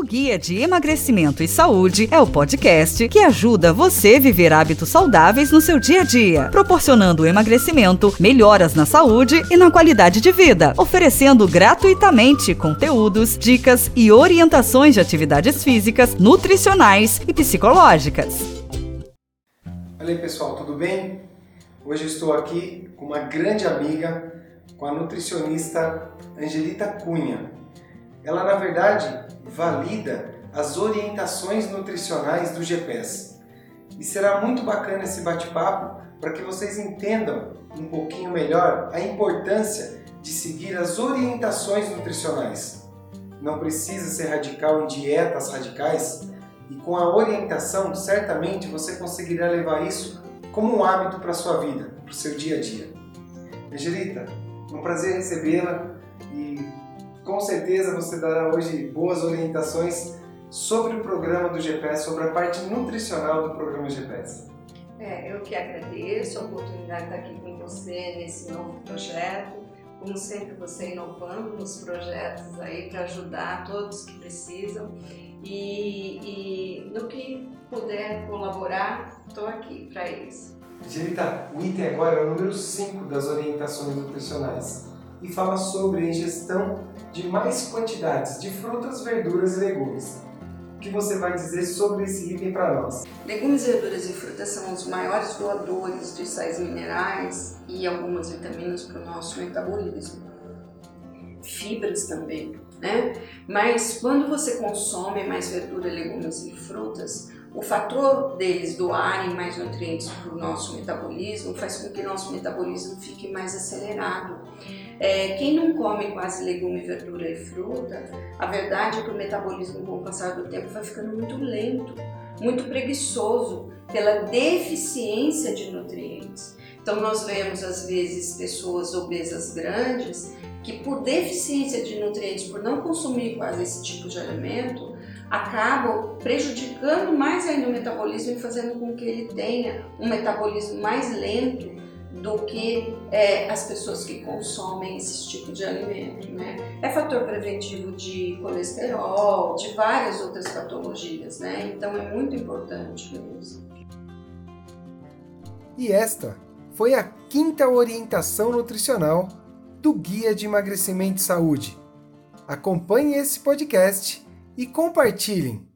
O Guia de Emagrecimento e Saúde é o podcast que ajuda você a viver hábitos saudáveis no seu dia a dia, proporcionando emagrecimento, melhoras na saúde e na qualidade de vida, oferecendo gratuitamente conteúdos, dicas e orientações de atividades físicas, nutricionais e psicológicas. Aí pessoal, tudo bem? Hoje estou aqui com uma grande amiga, com a nutricionista Angelita Cunha. Ela, na verdade, valida as orientações nutricionais do GPS. E será muito bacana esse bate-papo para que vocês entendam um pouquinho melhor a importância de seguir as orientações nutricionais. Não precisa ser radical em dietas radicais e com a orientação, certamente você conseguirá levar isso como um hábito para a sua vida, para o seu dia a dia. Angelita, é um prazer recebê-la e com certeza você dará hoje boas orientações sobre o programa do GPS, sobre a parte nutricional do programa GPS. É, eu que agradeço a oportunidade de estar aqui com você nesse novo projeto. Como sempre, você inovando nos projetos aí para ajudar todos que precisam. E, e no que puder colaborar, estou aqui para isso. Angelita, o item agora é o número 5 das orientações nutricionais e fala sobre a ingestão de mais quantidades de frutas, verduras e legumes. O que você vai dizer sobre esse item para nós? Legumes, verduras e frutas são os maiores doadores de sais minerais e algumas vitaminas para o nosso metabolismo. Fibras também, né? Mas quando você consome mais verdura, legumes e frutas, o fator deles doarem mais nutrientes para o nosso metabolismo faz com que nosso metabolismo fique mais acelerado. É, quem não come quase legume, verdura e fruta, a verdade é que o metabolismo com o passar do tempo vai ficando muito lento, muito preguiçoso pela deficiência de nutrientes. Então nós vemos às vezes pessoas obesas grandes que por deficiência de nutrientes, por não consumir quase esse tipo de alimento, acabam prejudicando mais ainda o metabolismo e fazendo com que ele tenha um metabolismo mais lento do que é, as pessoas que consomem esse tipo de alimento. Né? É fator preventivo de colesterol, de várias outras patologias, né? então é muito importante isso. E esta foi a quinta orientação nutricional do Guia de Emagrecimento e Saúde. Acompanhe esse podcast e compartilhem.